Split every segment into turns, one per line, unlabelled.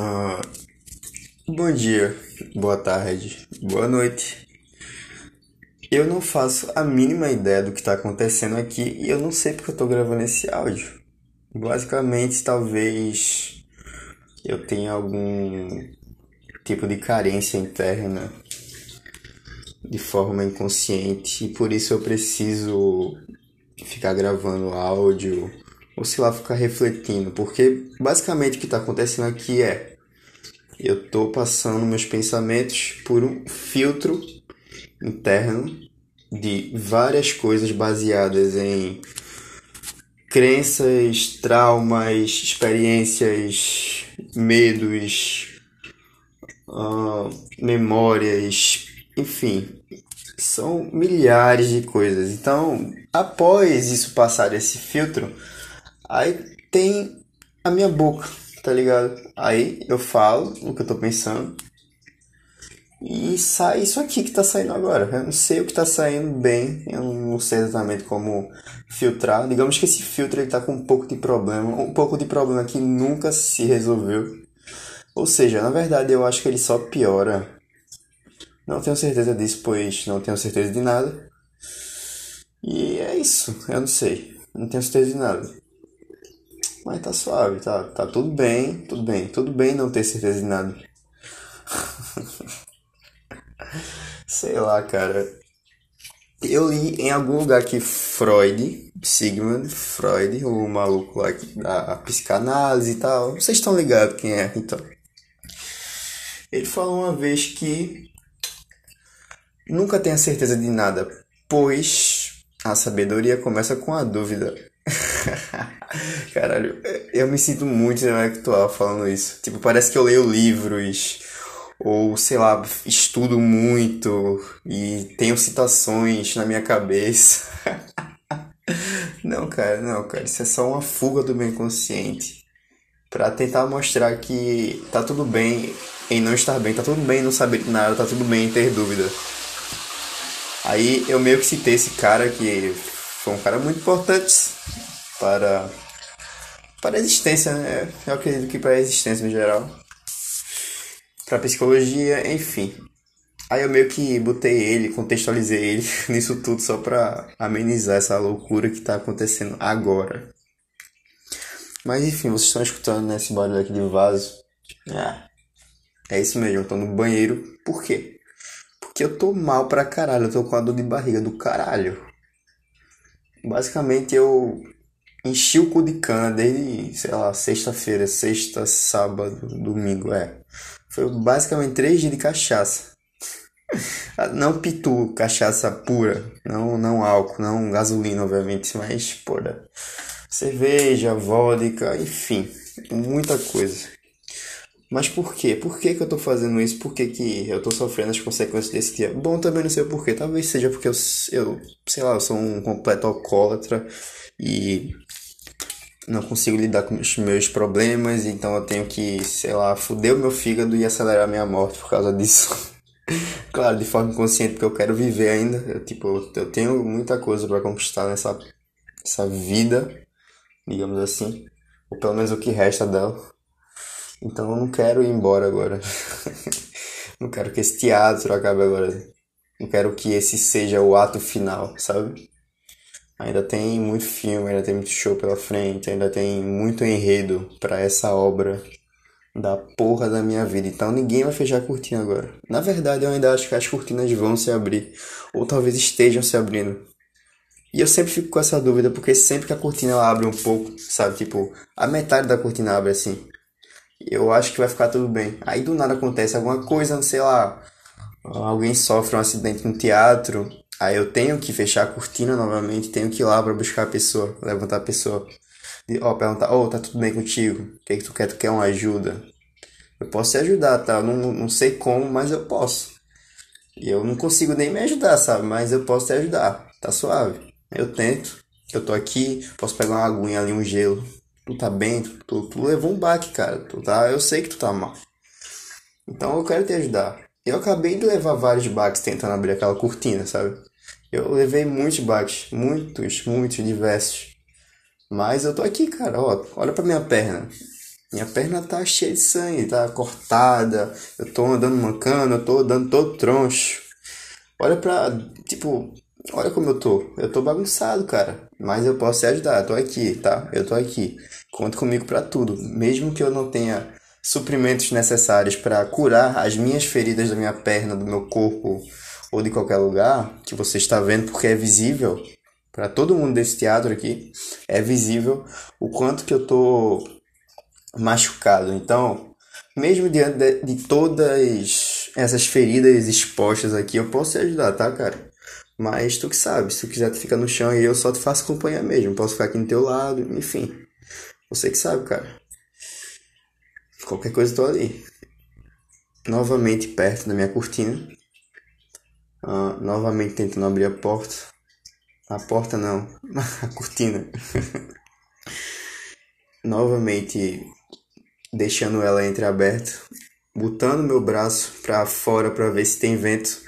Ah, bom dia, boa tarde, boa noite. Eu não faço a mínima ideia do que está acontecendo aqui e eu não sei porque eu estou gravando esse áudio. Basicamente, talvez eu tenha algum tipo de carência interna de forma inconsciente e por isso eu preciso ficar gravando áudio ou sei lá, ficar refletindo, porque basicamente o que está acontecendo aqui é eu estou passando meus pensamentos por um filtro interno de várias coisas baseadas em crenças, traumas, experiências, medos, uh, memórias, enfim, são milhares de coisas. Então, após isso passar esse filtro, Aí tem a minha boca, tá ligado? Aí eu falo o que eu tô pensando. E sai isso aqui que tá saindo agora. Eu não sei o que tá saindo bem, eu não sei exatamente como filtrar. Digamos que esse filtro ele tá com um pouco de problema, um pouco de problema que nunca se resolveu. Ou seja, na verdade eu acho que ele só piora. Não tenho certeza disso, pois não tenho certeza de nada. E é isso, eu não sei. Não tenho certeza de nada. Mas tá suave, tá, tá tudo bem, tudo bem, tudo bem não ter certeza de nada. Sei lá, cara. Eu li em algum lugar que Freud, Sigmund Freud, o maluco lá da psicanálise e tal, vocês estão ligados quem é, então. Ele falou uma vez que nunca tenha certeza de nada, pois a sabedoria começa com a dúvida. Caralho, eu me sinto muito intelectual falando isso. Tipo, parece que eu leio livros, ou sei lá, estudo muito e tenho citações na minha cabeça. não, cara, não, cara, isso é só uma fuga do meu inconsciente para tentar mostrar que tá tudo bem em não estar bem, tá tudo bem em não saber nada, tá tudo bem em ter dúvida. Aí eu meio que citei esse cara que foi um cara muito importante para, para a existência, né? Eu acredito que para a existência no geral. Para psicologia, enfim. Aí eu meio que botei ele, contextualizei ele nisso tudo só para amenizar essa loucura que está acontecendo agora. Mas enfim, vocês estão escutando né, esse barulho aqui de vaso. É, é isso mesmo, eu tô no banheiro. Por quê? Porque eu tô mal pra caralho, eu tô com a dor de barriga do caralho. Basicamente eu enchi o cu de cana desde, sei lá, sexta-feira, sexta, sábado, domingo, é. Foi basicamente três dias de cachaça. não pitu, cachaça pura, não, não álcool, não gasolina, obviamente, mas, porra, cerveja, vodka, enfim, muita coisa. Mas por quê? Por que, que eu tô fazendo isso? Por que, que eu tô sofrendo as consequências desse dia? Bom, também não sei porquê. Talvez seja porque eu, eu sei lá, eu sou um completo alcoólatra e não consigo lidar com os meus problemas, então eu tenho que, sei lá, fuder o meu fígado e acelerar minha morte por causa disso. claro, de forma inconsciente, porque eu quero viver ainda. Eu, tipo, eu tenho muita coisa para conquistar nessa essa vida, digamos assim, ou pelo menos o que resta dela. Então eu não quero ir embora agora. não quero que esse teatro acabe agora. Não quero que esse seja o ato final, sabe? Ainda tem muito filme, ainda tem muito show pela frente, ainda tem muito enredo para essa obra da porra da minha vida. Então ninguém vai fechar a cortina agora. Na verdade, eu ainda acho que as cortinas vão se abrir, ou talvez estejam se abrindo. E eu sempre fico com essa dúvida, porque sempre que a cortina abre um pouco, sabe? Tipo, a metade da cortina abre assim. Eu acho que vai ficar tudo bem. Aí do nada acontece alguma coisa, sei lá. Alguém sofre um acidente no teatro, Aí eu tenho que fechar a cortina novamente, tenho que ir lá para buscar a pessoa, levantar a pessoa. Ó, perguntar, ô, oh, tá tudo bem contigo? O que, é que tu quer? Tu quer uma ajuda? Eu posso te ajudar, tá? Eu não, não sei como, mas eu posso. E eu não consigo nem me ajudar, sabe? Mas eu posso te ajudar, tá suave. Eu tento, eu tô aqui, posso pegar uma aguinha ali, um gelo. Tu tá bem, tu, tu, tu levou um baque, cara. Tu tá, eu sei que tu tá mal. Então eu quero te ajudar. Eu acabei de levar vários baques tentando abrir aquela cortina, sabe? Eu levei muitos baques, muitos, muitos, diversos. Mas eu tô aqui, cara, ó, olha pra minha perna. Minha perna tá cheia de sangue, tá cortada. Eu tô andando mancando, eu tô andando todo troncho. Olha pra. Tipo, olha como eu tô. Eu tô bagunçado, cara. Mas eu posso te ajudar. Eu tô aqui, tá? Eu tô aqui. Conta comigo pra tudo. Mesmo que eu não tenha suprimentos necessários para curar as minhas feridas da minha perna, do meu corpo ou de qualquer lugar que você está vendo, porque é visível para todo mundo desse teatro aqui, é visível o quanto que eu tô machucado. Então, mesmo diante de, de todas essas feridas expostas aqui, eu posso te ajudar, tá, cara? Mas tu que sabe, se tu quiser tu fica no chão e eu só te faço companhia mesmo. Posso ficar aqui no teu lado, enfim. Você que sabe, cara. Qualquer coisa tô ali. Novamente perto da minha cortina. Uh, novamente tentando abrir a porta. A porta não, a cortina. novamente deixando ela entreaberta, botando meu braço para fora para ver se tem vento.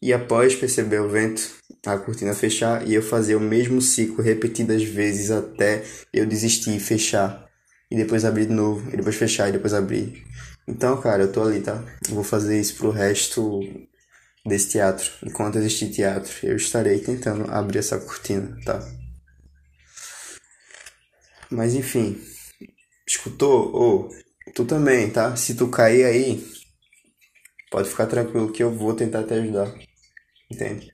E após perceber o vento, a cortina fechar e eu fazer o mesmo ciclo repetidas vezes até eu desistir e fechar. E depois abrir de novo, e depois fechar e depois abrir. Então, cara, eu tô ali, tá? Eu vou fazer isso pro resto desse teatro. Enquanto existir teatro, eu estarei tentando abrir essa cortina, tá? Mas enfim, escutou? Ou oh, tu também, tá? Se tu cair aí, pode ficar tranquilo que eu vou tentar te ajudar. Entende?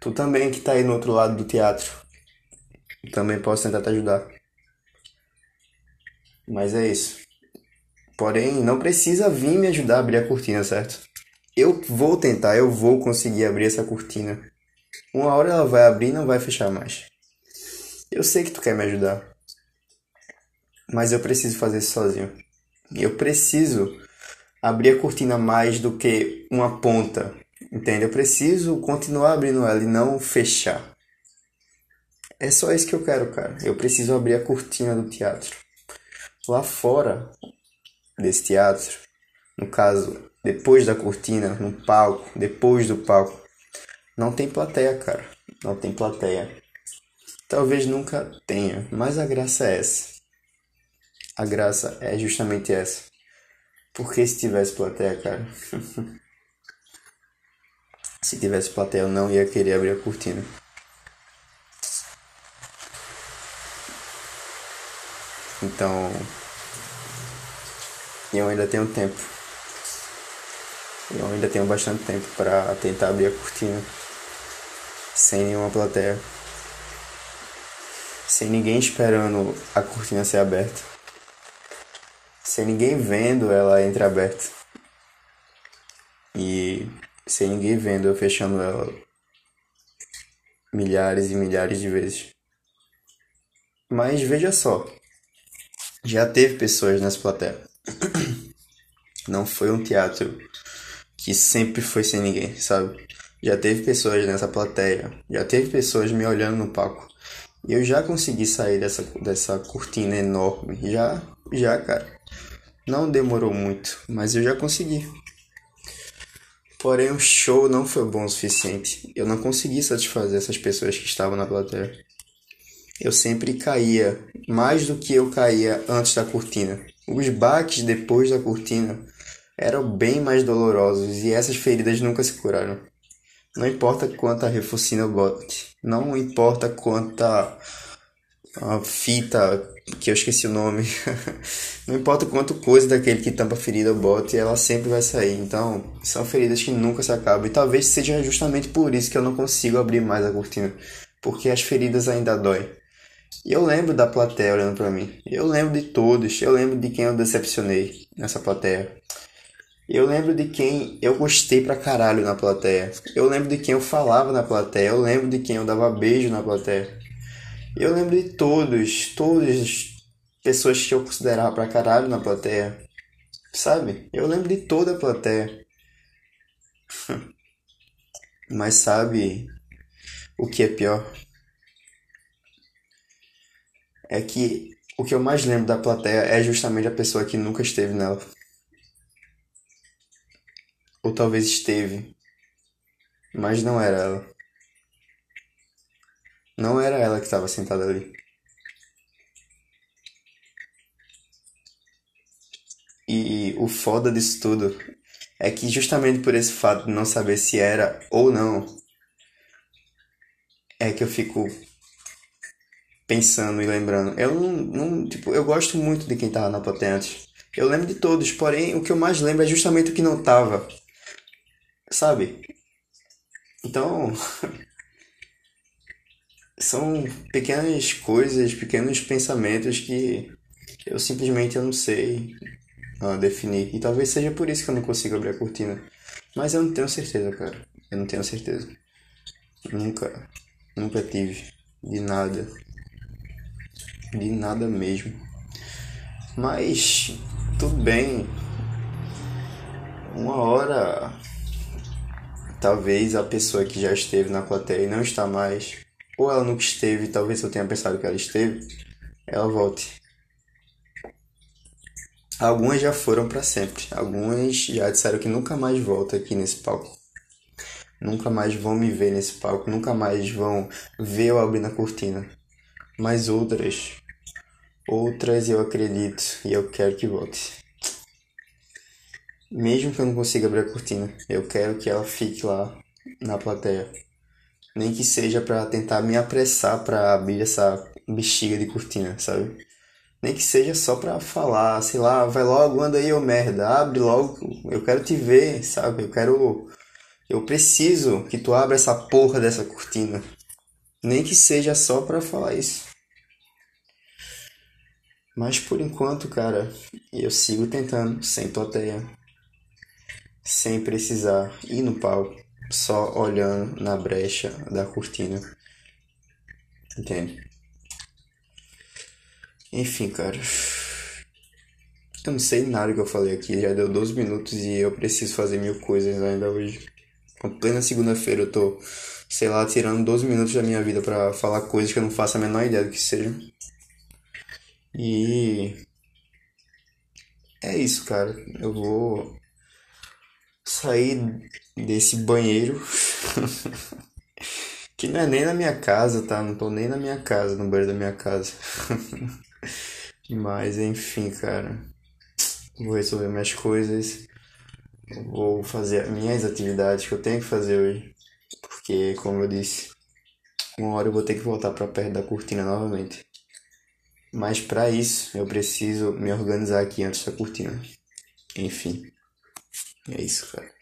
Tu também que tá aí no outro lado do teatro, também posso tentar te ajudar. Mas é isso. Porém, não precisa vir me ajudar a abrir a cortina, certo? Eu vou tentar, eu vou conseguir abrir essa cortina. Uma hora ela vai abrir e não vai fechar mais. Eu sei que tu quer me ajudar. Mas eu preciso fazer isso sozinho. Eu preciso abrir a cortina mais do que uma ponta. Entende? Eu preciso continuar abrindo ela e não fechar. É só isso que eu quero, cara. Eu preciso abrir a cortina do teatro. Lá fora, desse teatro, no caso, depois da cortina, no palco, depois do palco, não tem plateia, cara. Não tem plateia. Talvez nunca tenha, mas a graça é essa. A graça é justamente essa. Porque se tivesse plateia, cara. se tivesse plateia, eu não ia querer abrir a cortina. Então, e eu ainda tenho tempo. Eu ainda tenho bastante tempo para tentar abrir a cortina sem nenhuma plateia. Sem ninguém esperando a cortina ser aberta. Sem ninguém vendo ela entreaberta. E sem ninguém vendo eu fechando ela milhares e milhares de vezes. Mas veja só, já teve pessoas nessa plateia. Não foi um teatro que sempre foi sem ninguém, sabe? Já teve pessoas nessa plateia, já teve pessoas me olhando no palco. E eu já consegui sair dessa, dessa cortina enorme. Já, já, cara. Não demorou muito, mas eu já consegui. Porém, o show não foi bom o suficiente. Eu não consegui satisfazer essas pessoas que estavam na plateia. Eu sempre caía, mais do que eu caía antes da cortina. Os baques depois da cortina eram bem mais dolorosos e essas feridas nunca se curaram. Não importa quanta refocina eu bote, não importa quanta a fita que eu esqueci o nome, não importa quanto coisa daquele que tampa a ferida eu bote, ela sempre vai sair. Então, são feridas que nunca se acabam e talvez seja justamente por isso que eu não consigo abrir mais a cortina, porque as feridas ainda doem. Eu lembro da plateia olhando para mim. Eu lembro de todos. Eu lembro de quem eu decepcionei nessa plateia. Eu lembro de quem eu gostei pra caralho na plateia. Eu lembro de quem eu falava na plateia. Eu lembro de quem eu dava beijo na plateia. Eu lembro de todos, todas as pessoas que eu considerava pra caralho na plateia. Sabe? Eu lembro de toda a plateia. Mas sabe o que é pior? é que o que eu mais lembro da plateia é justamente a pessoa que nunca esteve nela. Ou talvez esteve, mas não era ela. Não era ela que estava sentada ali. E o foda disso tudo é que justamente por esse fato de não saber se era ou não, é que eu fico pensando e lembrando. Eu não, não tipo, eu gosto muito de quem tava na plateia antes. Eu lembro de todos, porém o que eu mais lembro é justamente o que não tava. Sabe? Então, são pequenas coisas, pequenos pensamentos que eu simplesmente eu não sei uh, definir. E talvez seja por isso que eu não consigo abrir a cortina. Mas eu não tenho certeza, cara. Eu não tenho certeza. Nunca, nunca tive. De nada. De nada mesmo. Mas, tudo bem. Uma hora. Talvez a pessoa que já esteve na plateia e não está mais. Ou ela nunca esteve, talvez eu tenha pensado que ela esteve. Ela volte. Algumas já foram para sempre. Algumas já disseram que nunca mais voltam aqui nesse palco. Nunca mais vão me ver nesse palco. Nunca mais vão ver eu abrir na cortina. Mas outras. Outras eu acredito e eu quero que volte. Mesmo que eu não consiga abrir a cortina, eu quero que ela fique lá na plateia. Nem que seja para tentar me apressar para abrir essa bexiga de cortina, sabe? Nem que seja só pra falar, sei lá, vai logo, anda aí, ô merda, abre logo, eu quero te ver, sabe? Eu quero. Eu preciso que tu abra essa porra dessa cortina. Nem que seja só pra falar isso. Mas por enquanto, cara, eu sigo tentando, sem plateia. Sem precisar ir no palco, só olhando na brecha da cortina. Entende? Enfim, cara. Eu não sei nada que eu falei aqui, já deu 12 minutos e eu preciso fazer mil coisas ainda hoje. Com plena segunda-feira eu tô, sei lá, tirando 12 minutos da minha vida para falar coisas que eu não faço a menor ideia do que sejam. E. É isso, cara. Eu vou sair desse banheiro. que não é nem na minha casa, tá? Não tô nem na minha casa, no banheiro da minha casa. Mas enfim, cara. Vou resolver minhas coisas. Vou fazer minhas atividades que eu tenho que fazer hoje. Porque, como eu disse, uma hora eu vou ter que voltar para perto da cortina novamente. Mas para isso eu preciso me organizar aqui antes da cortina. Enfim. É isso, cara.